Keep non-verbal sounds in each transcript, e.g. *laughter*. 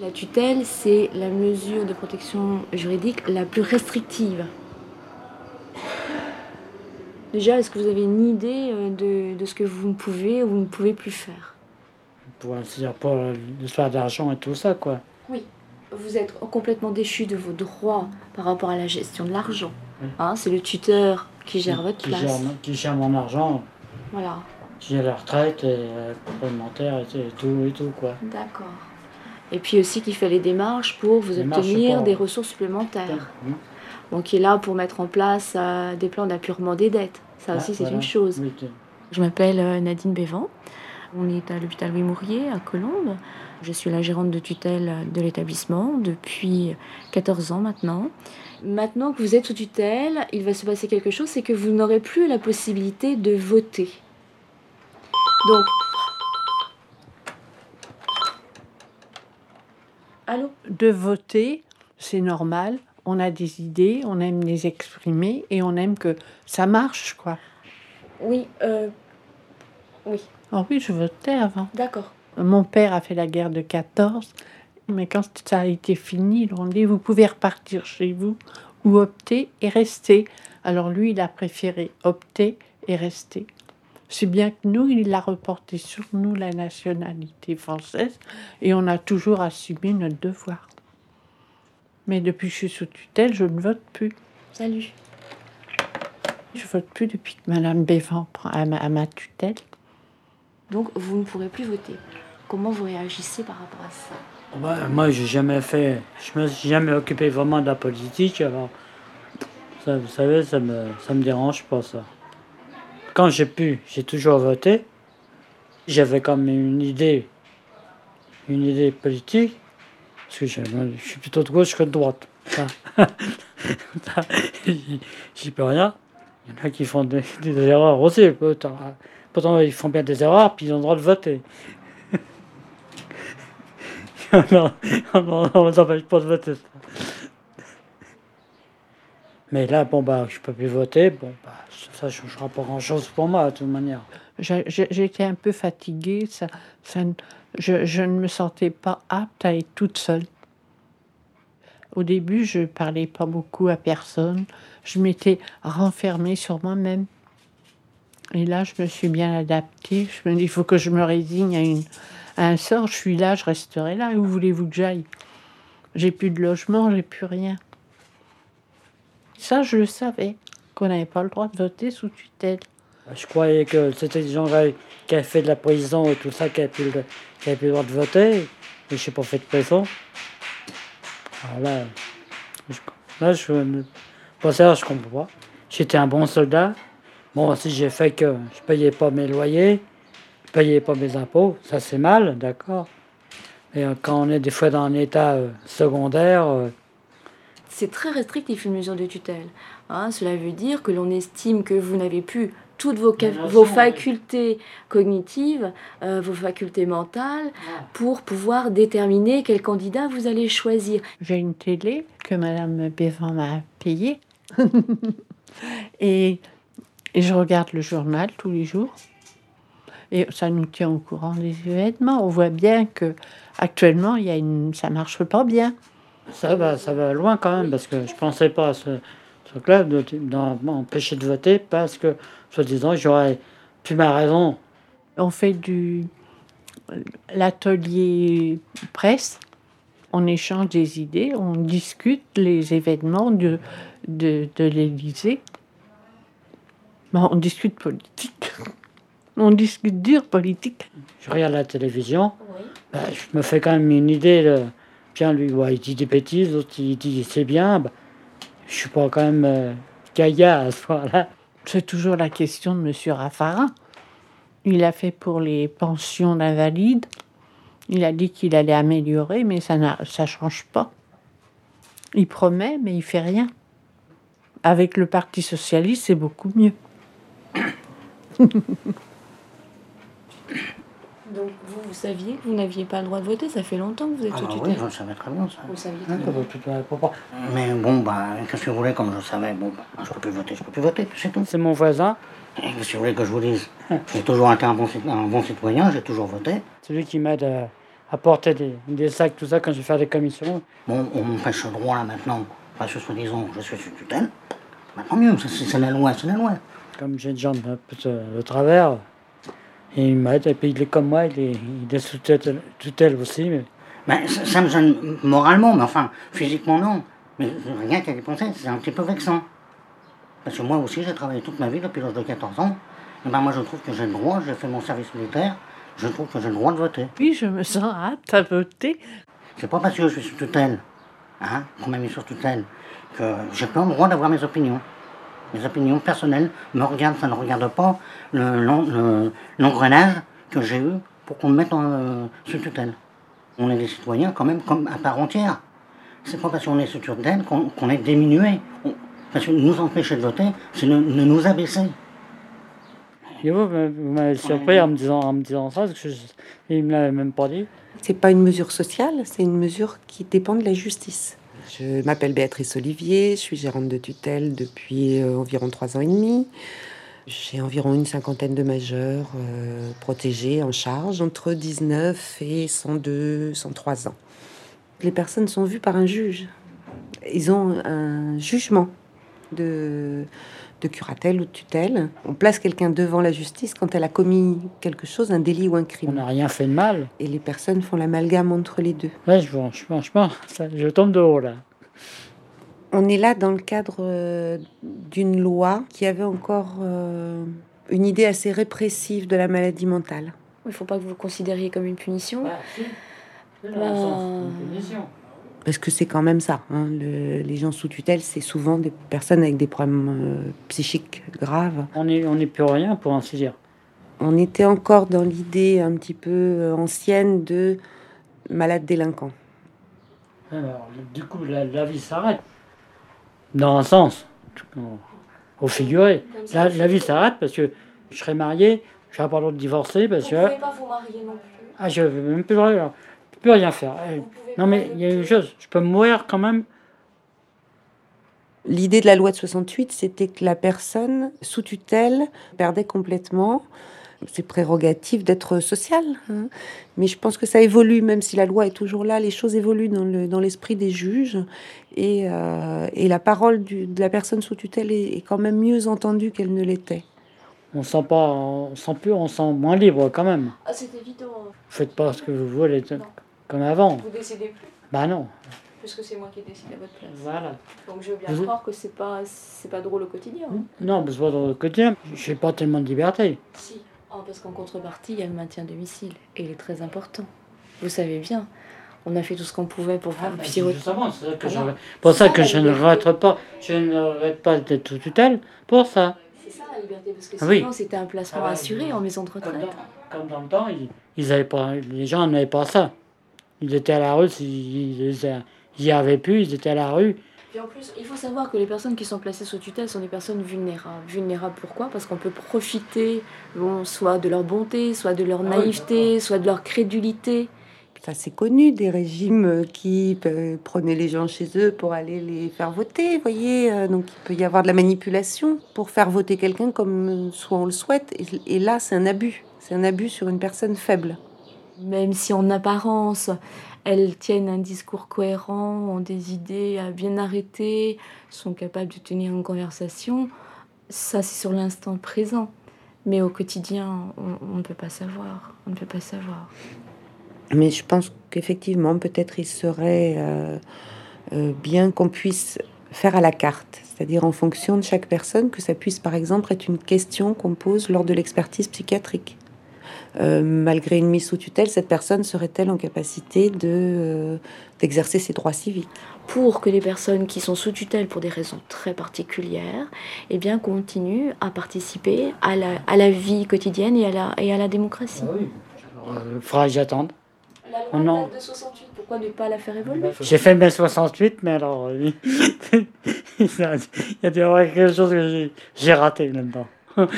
La tutelle, c'est la mesure de protection juridique la plus restrictive. Déjà, est-ce que vous avez une idée euh, de, de ce que vous ne pouvez ou ne pouvez plus faire? Pour, c'est-à-dire pour l'histoire d'argent et tout ça, quoi. Oui. Vous êtes complètement déchu de vos droits par rapport à la gestion de l'argent. Oui. Hein, c'est le tuteur qui gère votre qui place. gère, qui gère mon argent, Voilà, qui gère la retraite et la complémentaire et tout et tout, quoi. d'accord. Et puis aussi qui fait les démarches pour vous Démarches obtenir pour- des ressources supplémentaires. Donc qui est là pour mettre en place euh, des plans d'appurement des dettes. Ça Ah, aussi, c'est voilà. une chose. Oui, Je m'appelle euh, Nadine Bévan. On est à l'hôpital Louis Mourier à Colombes. Je suis la gérante de tutelle de l'établissement depuis 14 ans maintenant. Maintenant que vous êtes sous tutelle, il va se passer quelque chose, c'est que vous n'aurez plus la possibilité de voter. Donc... Allô de voter, c'est normal. On a des idées, on aime les exprimer et on aime que ça marche, quoi. Oui, euh... Oui, Oh oui, je votais avant. d'accord. Mon père a fait la guerre de 14, mais quand ça a été fini, ils ont dit vous pouvez repartir chez vous ou opter et rester. Alors lui, il a préféré opter et rester. C'est bien que nous, il a reporté sur nous la nationalité française et on a toujours assumé notre devoir. Mais depuis que je suis sous tutelle, je ne vote plus. Salut. Je vote plus depuis que Madame Bévan prend à ma, à ma tutelle. Donc vous ne pourrez plus voter. Comment vous réagissez par rapport à ça? Ouais, moi, j'ai jamais fait. Je me suis jamais occupé vraiment de la politique, alors. Ça, vous savez, ça me, ça me dérange pas, ça. Quand j'ai pu, j'ai toujours voté. J'avais comme une idée. Une idée politique. Parce que je, suis plutôt de gauche que de droite. *laughs* J'y peux rien. Il y en a qui font des, des erreurs aussi. Pourtant, ils font bien des erreurs, puis ils ont le droit de voter. *laughs* on ne s'empêche pas de voter. Mais là, bon, bah, je peux plus voter. Bon, bah, ça ne changera pas grand-chose pour moi, de toute manière. J'étais un peu fatiguée. Ça, ne- je, ne me sentais pas apte à être toute seule. Au début, je parlais pas beaucoup à personne. Je m'étais renfermée sur moi-même. Et là, je me suis bien adaptée. Je me dis, il faut que je me résigne à, à un sort. Je suis là, je resterai là. Où voulez-vous que j'aille? J'ai plus de logement, j'ai plus rien. Ça, je le savais, qu'on n'avait pas le droit de voter sous tutelle. Je croyais que c'était des gens qui- avaient fait de la prison et tout ça, qui n'avaient plus, le- droit de voter. Et je n'ai pas fait de prison. Alors là, je, là, je, pour je comprends pas. J'étais un bon soldat. Bon, si j'ai fait que je payais pas mes loyers, je payais pas mes impôts, ça c'est mal, d'accord. Et euh, quand on est des fois dans un état euh, secondaire, euh, C'est très restrictif une mesure de tutelle. Hein, cela veut dire que l'on estime que vous n'avez plus toutes vos, vos oui. facultés cognitives, euh, vos facultés mentales, pour pouvoir déterminer quel candidat vous allez choisir. J'ai une télé que Madame Bévan m'a payée. et, *laughs* et je regarde le journal tous les jours. Et ça nous tient au courant des événements. On voit bien que actuellement, il y a une, ça marche pas bien. Ça va, ça va loin quand même, parce que je pensais pas à ce truc-là, m'empêcher de voter, parce que, soi-disant, j'aurais plus ma raison. On fait du l'atelier presse. On échange des idées, on discute les événements de, de, de l'Élysée. Bon, on discute politique. *laughs* On discute dur politique. Je regarde la télévision, bah, je me fais quand même une idée. De, tiens, lui, ouais, il dit des bêtises, l'autre, il dit c'est bien. Bah, je suis pas quand même euh, gaga à ce point-là. C'est toujours la question de M. Raffarin. Il a fait pour les pensions d'invalides. Il a dit qu'il allait améliorer, mais ça ne change pas. Il promet, mais il fait rien. Avec le Parti socialiste, c'est beaucoup mieux. *laughs* Donc vous, vous saviez que vous n'aviez pas le droit de voter, ça fait longtemps que vous êtes Ah bah oui, je le savais très bien ça. Vous saviez Hein, très bien. Mais bon, bah, qu'est-ce que vous voulez, comme je savais, bon, bah, je peux plus voter, je peux plus voter, c'est tout. C'est mon voisin, Et qu'est-ce que vous voulez que je vous dise? J'ai toujours été un bon, cit- un bon citoyen, j'ai toujours voté. celui qui m'aide à, apporter des, des sacs, tout ça, quand je vais faire des commissions. Bon, on m'empêche le droit là maintenant, parce que soi-disant je suis sous tutelle. Maintenant mieux, c'est- c'est c'est la loi, c'est la loi. Comme j'ai une jambe un peu de, de travers, et il m'aide, et puis il est comme moi, il est, il est sous tutelle, tutelle aussi. Mais Ben, ça, ça me gêne moralement, mais enfin, physiquement non. Mais rien qu'à y penser, c'est un petit peu vexant. Parce que moi aussi, j'ai travaillé toute ma vie depuis l'âge de 14 ans. Et ben moi, je trouve que j'ai le droit, j'ai fait mon service militaire, je trouve que j'ai le droit de voter. Puis je me sens apte à voter. C'est pas parce que je suis sous tutelle, hein, qu'on m'a mis sur tutelle, que j'ai pas le droit d'avoir mes opinions. Mes opinions personnelles me regardent, ça ne regarde pas le- l'en- le- l'engrenage que j'ai eu pour qu'on me mette en, euh, sous tutelle. On est des citoyens quand même comme à part entière. C'est pas parce qu'on est sous tutelle qu'on est diminué. On- parce que nous empêcher de voter, c'est de, de nous abaisser. et vous, vous m'avez surpris en me disant, en me disant ça, parce que je, il me l'avait même pas dit. C'est pas une mesure sociale, c'est une mesure qui dépend de la justice. Je m'appelle Béatrice Olivier, je suis gérante de tutelle depuis euh, environ trois ans et demi. J'ai environ une cinquantaine de majeurs euh, protégés en charge, entre 19 et 102, 103 ans. Les personnes sont vues par un juge. Ils ont un jugement de, de curatelle ou de tutelle. On place quelqu'un devant la justice quand elle a commis quelque chose, un délit ou un On crime. n'a rien fait de mal. Et les personnes font l'amalgame entre les deux. Ouais, je, je, franchement, ça, je tombe de haut là. On est là dans le cadre euh, d'une loi qui avait encore euh, une idée assez répressive de la maladie mentale. Il ne faut pas que vous le considériez comme une punition. C'est dans le sens d'une Parce que c'est quand même ça. hein, le- les gens sous tutelle, c'est souvent des personnes avec des problèmes euh, psychiques graves. On n'est on est plus rien, pour ainsi dire. On était encore dans l'idée un petit peu euh, ancienne de malade délinquant. Alors, du coup, la, la vie s'arrête. Dans un sens. Au figuré. La, la vie s'arrête parce que je serai marié, je serai pas l'autre divorcé parce que. pas vous marier non plus. Ah, je vais même plus rien, plus rien faire. Eh, Non, mais il y a une chose, je peux mourir quand même. L'idée de la loi de 68, c'était que la personne sous tutelle perdait complètement ses prérogatives d'être sociale. hein. Mais je pense que ça évolue, même si la loi est toujours là, les choses évoluent dans le- dans l'esprit des juges. Et, euh, et la parole du- de la personne sous tutelle est, est quand même mieux entendue qu'elle ne l'était. On sent pas, on sent plus, on sent moins libre quand même. Ah, c'est évident. Vous faites pas ce que vous voulez, comme avant. Vous décidez plus, Bah non, puisque c'est moi qui décide à votre place. voilà. Donc je veux bien Vous- croire que c'est pas, c'est pas drôle au quotidien. Non, parce que dans le quotidien, j'ai pas tellement de liberté. Si. Ah, parce qu'en contrepartie, il y a le maintien à domicile. Et il est très important. Vous savez bien, on a fait tout ce qu'on pouvait pour Ah, vous bah, justement, c'est ça que Ah je, pour ça Ça, que je ne regrette pas, je ne regrette pas d'être sous tutelle pour ça. C'est ça la liberté, parce que Ah oui. sinon c'était un placement Ah assuré en maison de Comme retraite. dans, comme dans le temps, ils, ils avaient pas, les gens n'avaient pas ça. Ils étaient à la rue, ils, ils y avaient plus, ils étaient à la rue. Puis en plus, il faut savoir que les personnes qui sont placées sous tutelle sont des personnes vulnérables. Vulnérables pourquoi Parce qu'on peut profiter bon, soit de leur bonté, soit de leur Ah oui, naïveté, soit de leur crédulité. Ça, c'est connu des régimes qui euh, prenaient les gens chez eux pour aller les faire voter, voyez. euh, Donc, il peut y avoir de la manipulation pour faire voter quelqu'un comme euh, soit on le souhaite. Et, et là, c'est un abus. C'est un abus sur une personne faible. Même si en apparence, elles tiennent un discours cohérent, ont des idées bien arrêtées, sont capables de tenir une conversation, ça c'est sur l'instant présent. Mais au quotidien, on, on ne peut pas savoir. On ne peut pas savoir. Mais je pense qu'effectivement, peut-être il serait euh, euh, bien qu'on puisse faire à la carte, c'est-à-dire en fonction de chaque personne, que ça puisse par exemple être une question qu'on pose lors de l'expertise psychiatrique. Euh, malgré une mise sous tutelle, cette personne serait-elle en capacité de, euh, d'exercer ses droits civiques? Pour que les personnes qui sont sous tutelle pour des raisons très particulières, eh bien, continuent à participer à la, à la vie quotidienne et à la, et à la démocratie. oui. Alors, euh, faudra que j'attende. La Oh non. de 68, pourquoi ne pas la faire évoluer? J'ai fait mai 68, mais alors, euh, *laughs* il y a il y a des- quelque chose que j'ai- j'ai raté là-dedans. *laughs*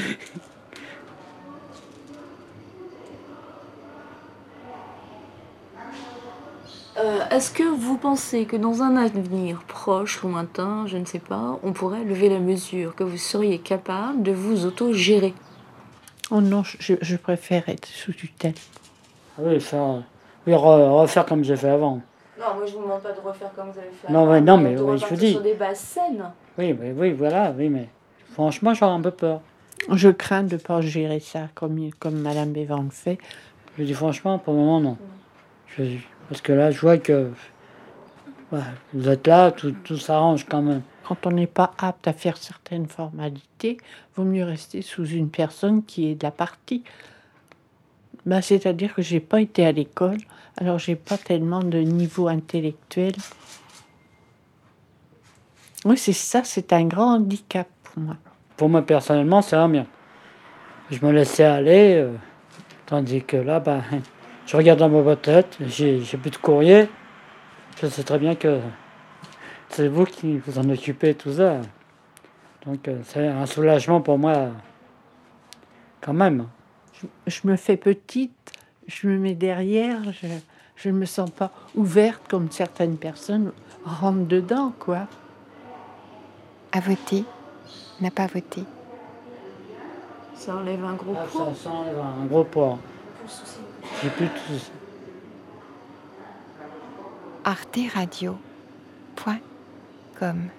Euh, Est-ce que vous pensez que dans un avenir proche, lointain, je ne sais pas, on pourrait lever la mesure que vous seriez capable de vous auto-gérer? Oh non, je, je préfère être sous tutelle. Ah oui, faire, Oui, re- refaire comme j'ai fait avant. Non, moi je vous demande pas de refaire comme vous avez fait. Non, avant, mais- non, mais de oui, je vous dis. sur des bases saines. Oui, mais, oui, voilà, oui, mais franchement, j'aurais un peu peur. Je crains de ne pas gérer ça comme, comme Madame Bévan le fait. Je dis franchement, pour le moment, non. Je- parce que là, je vois que ouais, vous êtes là, tout, tout s'arrange quand même. Quand on n'est pas apte à faire certaines formalités, vaut mieux rester sous une personne qui est de la partie. Ben, C'est-à-dire que j'ai pas été à l'école, alors j'ai pas tellement de niveau intellectuel. Oui, c'est ça, c'est un grand handicap pour moi. Pour moi, personnellement, ça va bien. Je me laissais aller, euh, tandis que là, ben, je regarde dans ma boîte tête, j'ai plus de courrier. Je sais très bien que c'est vous qui vous en occupez, tout ça. Donc, euh, c'est un soulagement pour moi, quand même. Je me fais petite, je me mets derrière, je ne me sens pas ouverte comme certaines personnes rentrent dedans, quoi. A voté, n'a pas voté. Ça enlève un gros Ah, poids. ça, ça enlève un gros poids. J'ai plus de soucis. arteradio.com